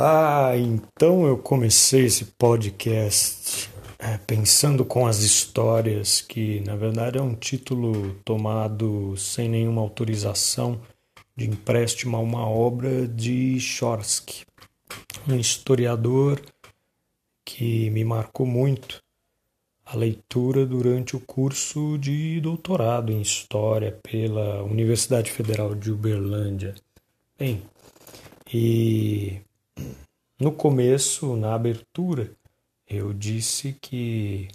Ah, então eu comecei esse podcast é, pensando com as histórias, que na verdade é um título tomado sem nenhuma autorização de empréstimo a uma obra de Chorsky, um historiador que me marcou muito a leitura durante o curso de doutorado em História pela Universidade Federal de Uberlândia. Bem, e no começo, na abertura, eu disse que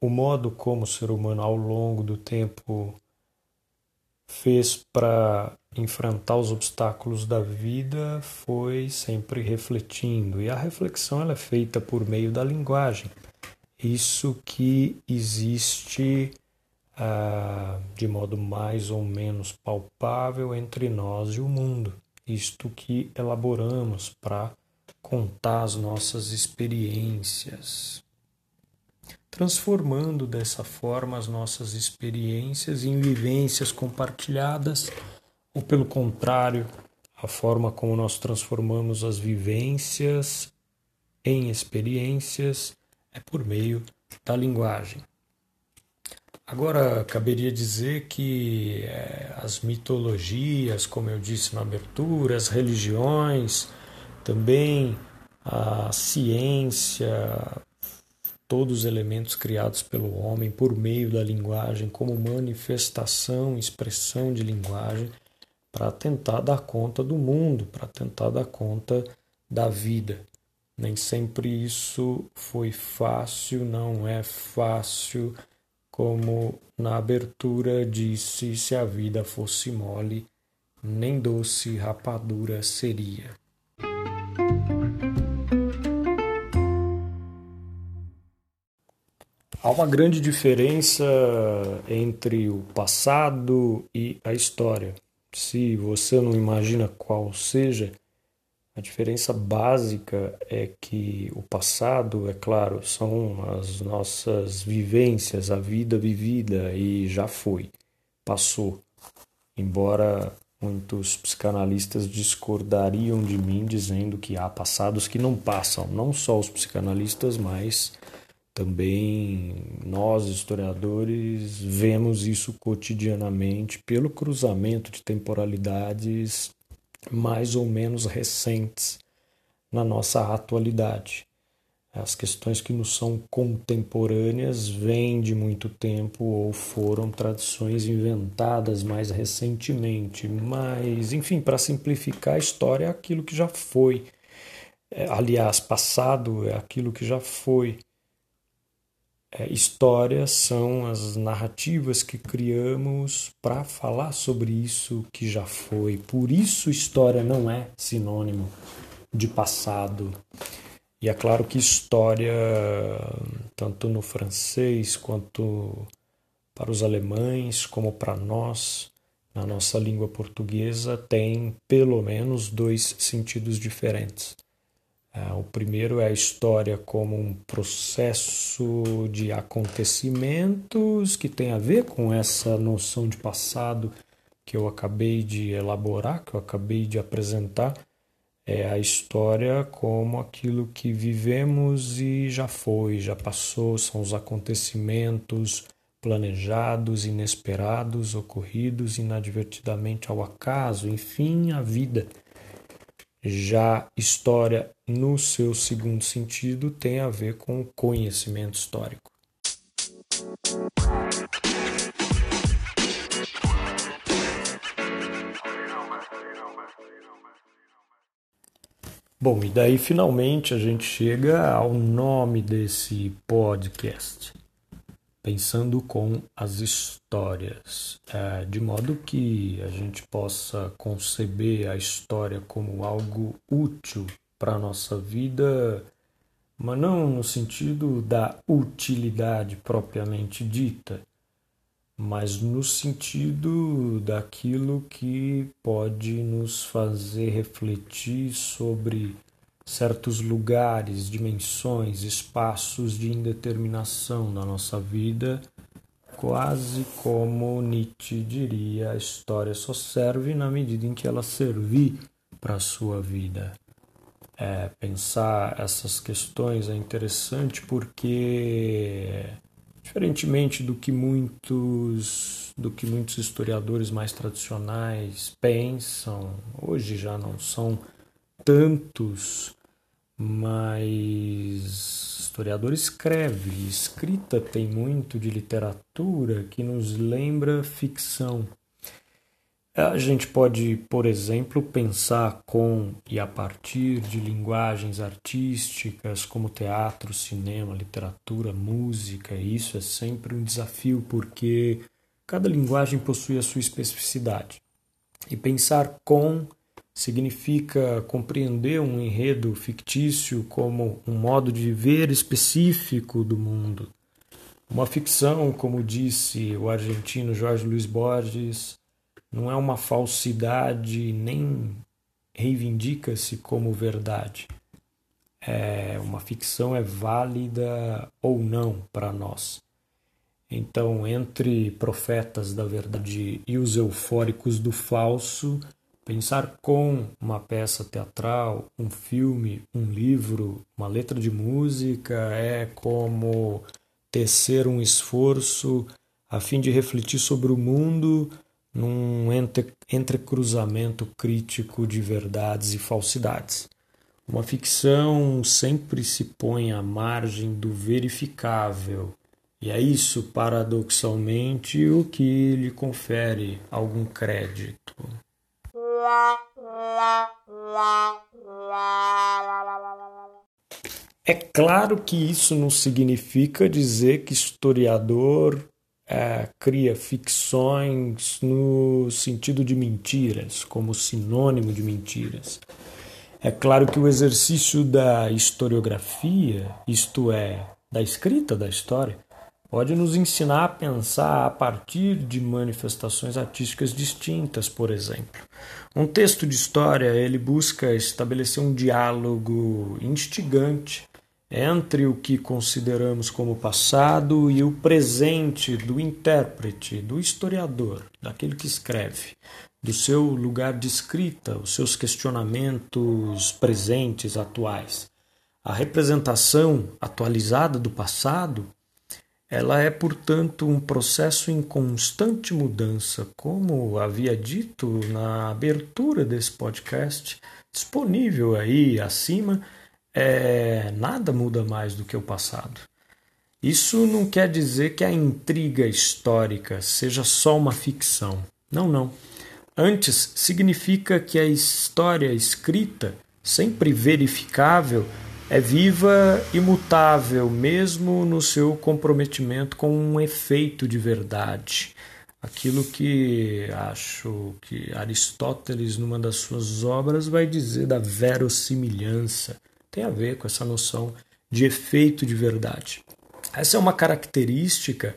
o modo como o ser humano ao longo do tempo fez para enfrentar os obstáculos da vida foi sempre refletindo. E a reflexão ela é feita por meio da linguagem. Isso que existe ah, de modo mais ou menos palpável entre nós e o mundo isto que elaboramos para contar as nossas experiências, transformando dessa forma as nossas experiências em vivências compartilhadas, ou pelo contrário, a forma como nós transformamos as vivências em experiências é por meio da linguagem. Agora, caberia dizer que é, as mitologias, como eu disse na abertura, as religiões, também a ciência, todos os elementos criados pelo homem por meio da linguagem, como manifestação, expressão de linguagem, para tentar dar conta do mundo, para tentar dar conta da vida. Nem sempre isso foi fácil, não é fácil como na abertura disse: se a vida fosse mole, nem doce rapadura seria. Há uma grande diferença entre o passado e a história. Se você não imagina qual seja, a diferença básica é que o passado, é claro, são as nossas vivências, a vida vivida e já foi, passou. Embora muitos psicanalistas discordariam de mim dizendo que há passados que não passam, não só os psicanalistas, mas também nós, historiadores, vemos isso cotidianamente pelo cruzamento de temporalidades mais ou menos recentes na nossa atualidade. As questões que nos são contemporâneas vêm de muito tempo ou foram tradições inventadas mais recentemente. Mas, enfim, para simplificar, a história é aquilo que já foi. É, aliás, passado é aquilo que já foi. É, histórias são as narrativas que criamos para falar sobre isso que já foi. Por isso, história não é sinônimo de passado. E é claro que história, tanto no francês quanto para os alemães, como para nós, na nossa língua portuguesa, tem pelo menos dois sentidos diferentes. É, o primeiro é a história como um processo de acontecimentos que tem a ver com essa noção de passado que eu acabei de elaborar, que eu acabei de apresentar. É a história como aquilo que vivemos e já foi, já passou, são os acontecimentos planejados, inesperados, ocorridos inadvertidamente ao acaso, enfim, a vida. Já história, no seu segundo sentido, tem a ver com conhecimento histórico. Bom, e daí finalmente a gente chega ao nome desse podcast pensando com as histórias, é, de modo que a gente possa conceber a história como algo útil para a nossa vida, mas não no sentido da utilidade propriamente dita, mas no sentido daquilo que pode nos fazer refletir sobre certos lugares, dimensões, espaços de indeterminação na nossa vida, quase como Nietzsche diria, a história só serve na medida em que ela servir para a sua vida. É, pensar essas questões é interessante porque, diferentemente do que muitos, do que muitos historiadores mais tradicionais pensam, hoje já não são tantos, mas historiador escreve, escrita tem muito de literatura que nos lembra ficção. A gente pode, por exemplo, pensar com e a partir de linguagens artísticas como teatro, cinema, literatura, música. Isso é sempre um desafio porque cada linguagem possui a sua especificidade. E pensar com significa compreender um enredo fictício como um modo de ver específico do mundo. Uma ficção, como disse o argentino Jorge Luiz Borges, não é uma falsidade nem reivindica-se como verdade. É, uma ficção é válida ou não para nós. Então, entre profetas da verdade e os eufóricos do falso, pensar com uma peça teatral, um filme, um livro, uma letra de música é como tecer um esforço a fim de refletir sobre o mundo num entre, entrecruzamento crítico de verdades e falsidades. Uma ficção sempre se põe à margem do verificável, e é isso, paradoxalmente, o que lhe confere algum crédito. É claro que isso não significa dizer que historiador é, cria ficções no sentido de mentiras, como sinônimo de mentiras. É claro que o exercício da historiografia, isto é, da escrita da história, pode nos ensinar a pensar a partir de manifestações artísticas distintas, por exemplo. Um texto de história, ele busca estabelecer um diálogo instigante entre o que consideramos como passado e o presente do intérprete, do historiador, daquele que escreve, do seu lugar de escrita, os seus questionamentos presentes, atuais. A representação atualizada do passado, ela é, portanto, um processo em constante mudança, como havia dito na abertura desse podcast, disponível aí acima é, nada muda mais do que o passado. Isso não quer dizer que a intriga histórica seja só uma ficção. Não, não. Antes, significa que a história escrita, sempre verificável, é viva e mutável, mesmo no seu comprometimento com um efeito de verdade. Aquilo que acho que Aristóteles, numa das suas obras, vai dizer da verossimilhança tem a ver com essa noção de efeito de verdade. Essa é uma característica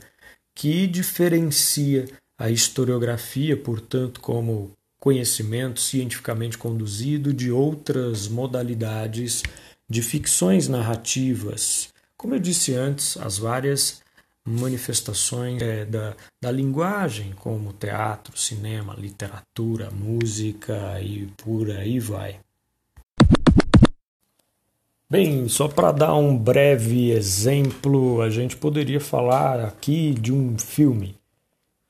que diferencia a historiografia, portanto, como conhecimento cientificamente conduzido de outras modalidades de ficções narrativas. Como eu disse antes, as várias manifestações é, da, da linguagem, como teatro, cinema, literatura, música e por aí vai. Bem, só para dar um breve exemplo, a gente poderia falar aqui de um filme.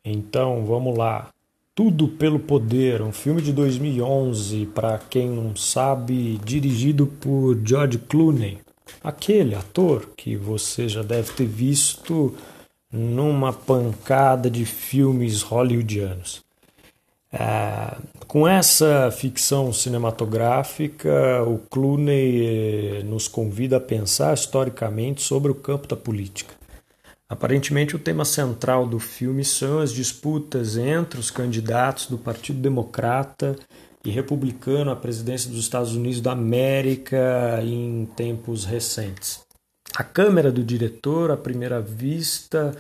Então, vamos lá. Tudo pelo Poder, um filme de 2011, para quem não sabe, dirigido por George Clooney, aquele ator que você já deve ter visto numa pancada de filmes hollywoodianos. É, com essa ficção cinematográfica, o Clooney eh, nos convida a pensar historicamente sobre o campo da política. Aparentemente, o tema central do filme são as disputas entre os candidatos do Partido Democrata e Republicano à presidência dos Estados Unidos da América em tempos recentes. A câmera do diretor, à primeira vista,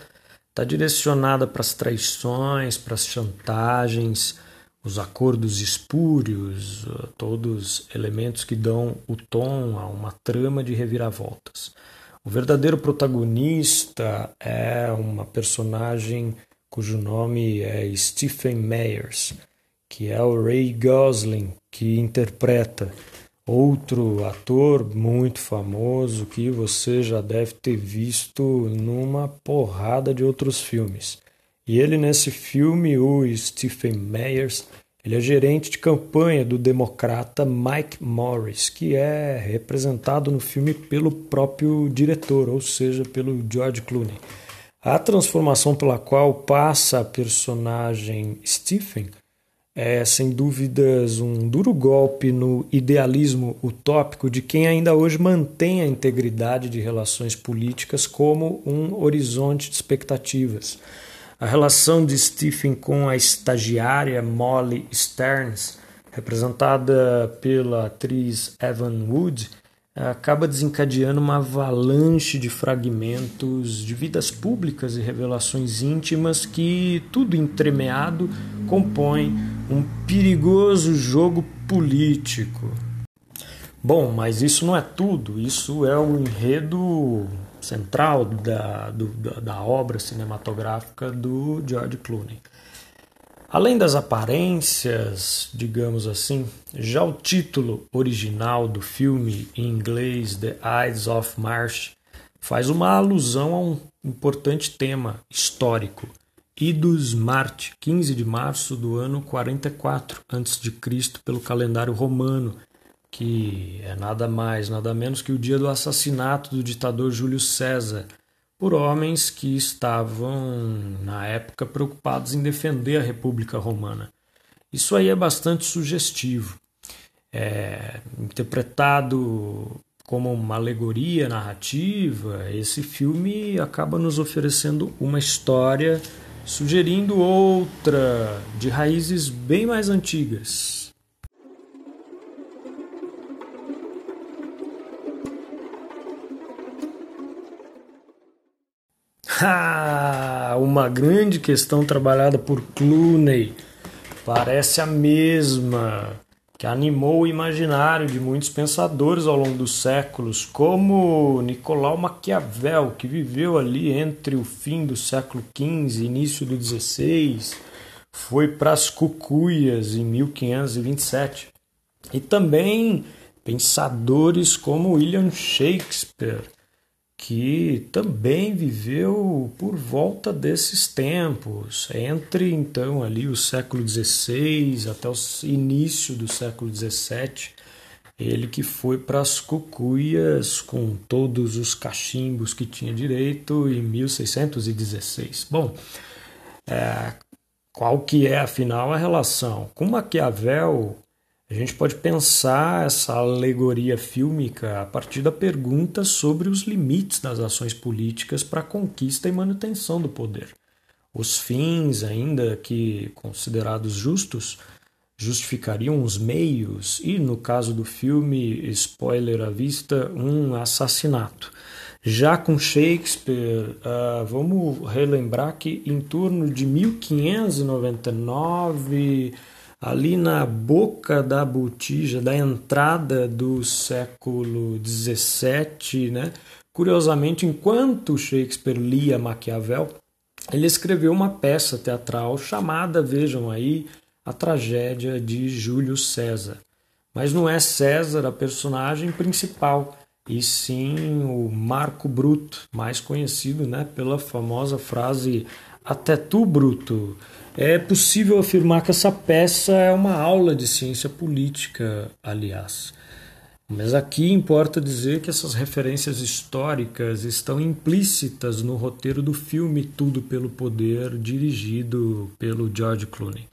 está direcionada para as traições, para as chantagens, os acordos espúrios, todos elementos que dão o tom a uma trama de reviravoltas. O verdadeiro protagonista é uma personagem cujo nome é Stephen Meyers, que é o Ray Gosling, que interpreta outro ator muito famoso que você já deve ter visto numa porrada de outros filmes. E ele nesse filme, o Stephen Meyers, ele é gerente de campanha do democrata Mike Morris, que é representado no filme pelo próprio diretor, ou seja, pelo George Clooney. A transformação pela qual passa a personagem Stephen é, sem dúvidas, um duro golpe no idealismo utópico de quem ainda hoje mantém a integridade de relações políticas como um horizonte de expectativas. A relação de Stephen com a estagiária Molly Stearns, representada pela atriz Evan Wood, acaba desencadeando uma avalanche de fragmentos de vidas públicas e revelações íntimas que, tudo entremeado, compõe um perigoso jogo político. Bom, mas isso não é tudo, isso é o enredo central da, do, da, obra cinematográfica do George Clooney. Além das aparências, digamos assim, já o título original do filme, em inglês The Eyes of March, faz uma alusão a um importante tema histórico, Idus Marte, 15 de março do ano 44 a.C., pelo calendário romano, que é nada mais, nada menos que o dia do assassinato do ditador Júlio César, por homens que estavam, na época, preocupados em defender a República Romana. Isso aí é bastante sugestivo. É, interpretado como uma alegoria narrativa, esse filme acaba nos oferecendo uma história sugerindo outra de raízes bem mais antigas. Ah, uma grande questão trabalhada por Clooney. Parece a mesma que animou o imaginário de muitos pensadores ao longo dos séculos, como Nicolau Maquiavel, que viveu ali entre o fim do século XV e início do XVI, foi para as Cucuias em 1527. E também pensadores como William Shakespeare, que também viveu por volta desses tempos, entre então ali o século XVI até o início do século XVII, ele que foi para as Cucuias com todos os cachimbos que tinha direito em 1616. Bom, é, qual que é afinal a relação? Com Maquiavel a gente pode pensar essa alegoria fílmica a partir da pergunta sobre os limites das ações políticas para a conquista e manutenção do poder. Os fins, ainda que considerados justos, justificariam os meios e, no caso do filme, spoiler à vista, um assassinato. Já com Shakespeare, uh, vamos relembrar que em torno de 1599 ali na boca da botija, da entrada do século XVII, né? Curiosamente, enquanto Shakespeare lia Maquiavel, ele escreveu uma peça teatral chamada, vejam aí, A Tragédia de Júlio César. Mas não é César a personagem principal, e sim o Marco Bruto, mais conhecido né, pela famosa frase Até tu, Bruto é possível afirmar que essa peça é uma aula de ciência política, aliás. Mas aqui importa dizer que essas referências históricas estão implícitas no roteiro do filme Tudo pelo Poder, dirigido pelo George Clooney.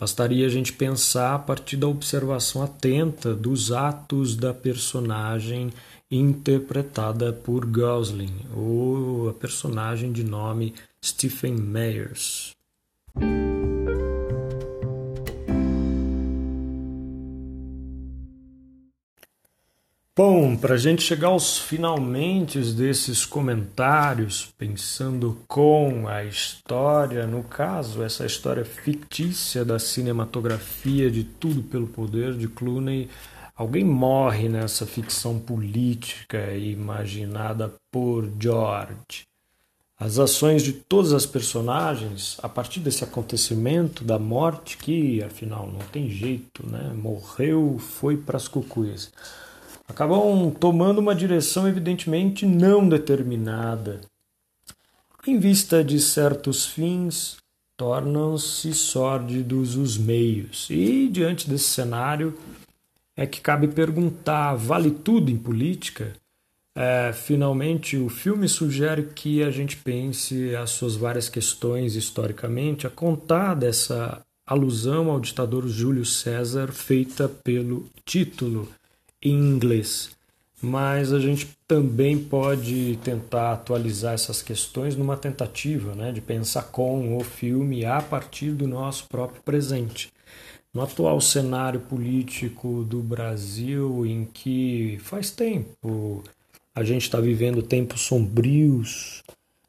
Bastaria a gente pensar a partir da observação atenta dos atos da personagem interpretada por Gosling, ou a personagem de nome Stephen Meyers. Bom, para a gente chegar aos finalmente desses comentários, pensando com a história, no caso, essa história fictícia da cinematografia de Tudo pelo Poder de Clooney, alguém morre nessa ficção política imaginada por George. as ações de todas as personagens a partir desse acontecimento da morte que afinal não tem jeito, né? Morreu, foi para as cucuias. Acabam tomando uma direção evidentemente não determinada. Em vista de certos fins, tornam-se sórdidos os meios. E diante desse cenário é que cabe perguntar: vale tudo em política? É, finalmente, o filme sugere que a gente pense as suas várias questões historicamente, a contar dessa alusão ao ditador Júlio César feita pelo título em inglês. Mas a gente também pode tentar atualizar essas questões numa tentativa né, de pensar com o filme a partir do nosso próprio presente. No atual cenário político do Brasil, em que faz tempo a gente está vivendo tempos sombrios,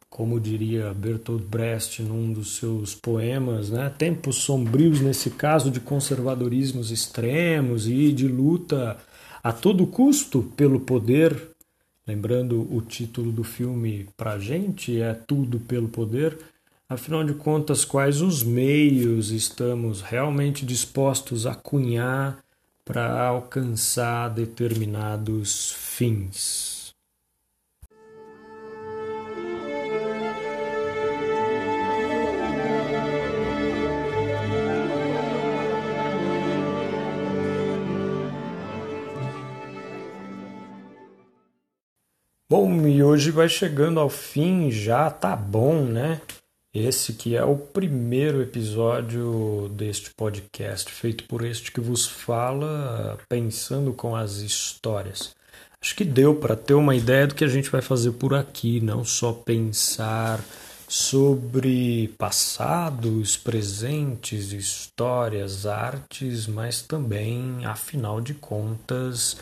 como diria Bertolt Brecht num dos seus poemas, né? tempos sombrios nesse caso de conservadorismos extremos e de luta a todo custo pelo poder. Lembrando o título do filme para gente é Tudo pelo Poder. Afinal de contas, quais os meios estamos realmente dispostos a cunhar para alcançar determinados fins? Bom, e hoje vai chegando ao fim já, tá bom, né? Esse que é o primeiro episódio deste podcast, feito por este que vos fala, pensando com as histórias. Acho que deu para ter uma ideia do que a gente vai fazer por aqui, não só pensar sobre passados, presentes, histórias, artes, mas também, afinal de contas,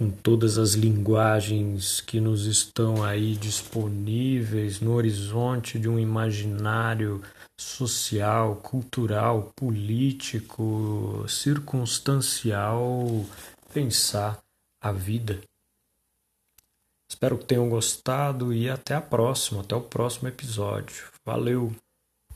com todas as linguagens que nos estão aí disponíveis no horizonte de um imaginário social, cultural, político, circunstancial, pensar a vida. Espero que tenham gostado e até a próxima, até o próximo episódio. Valeu!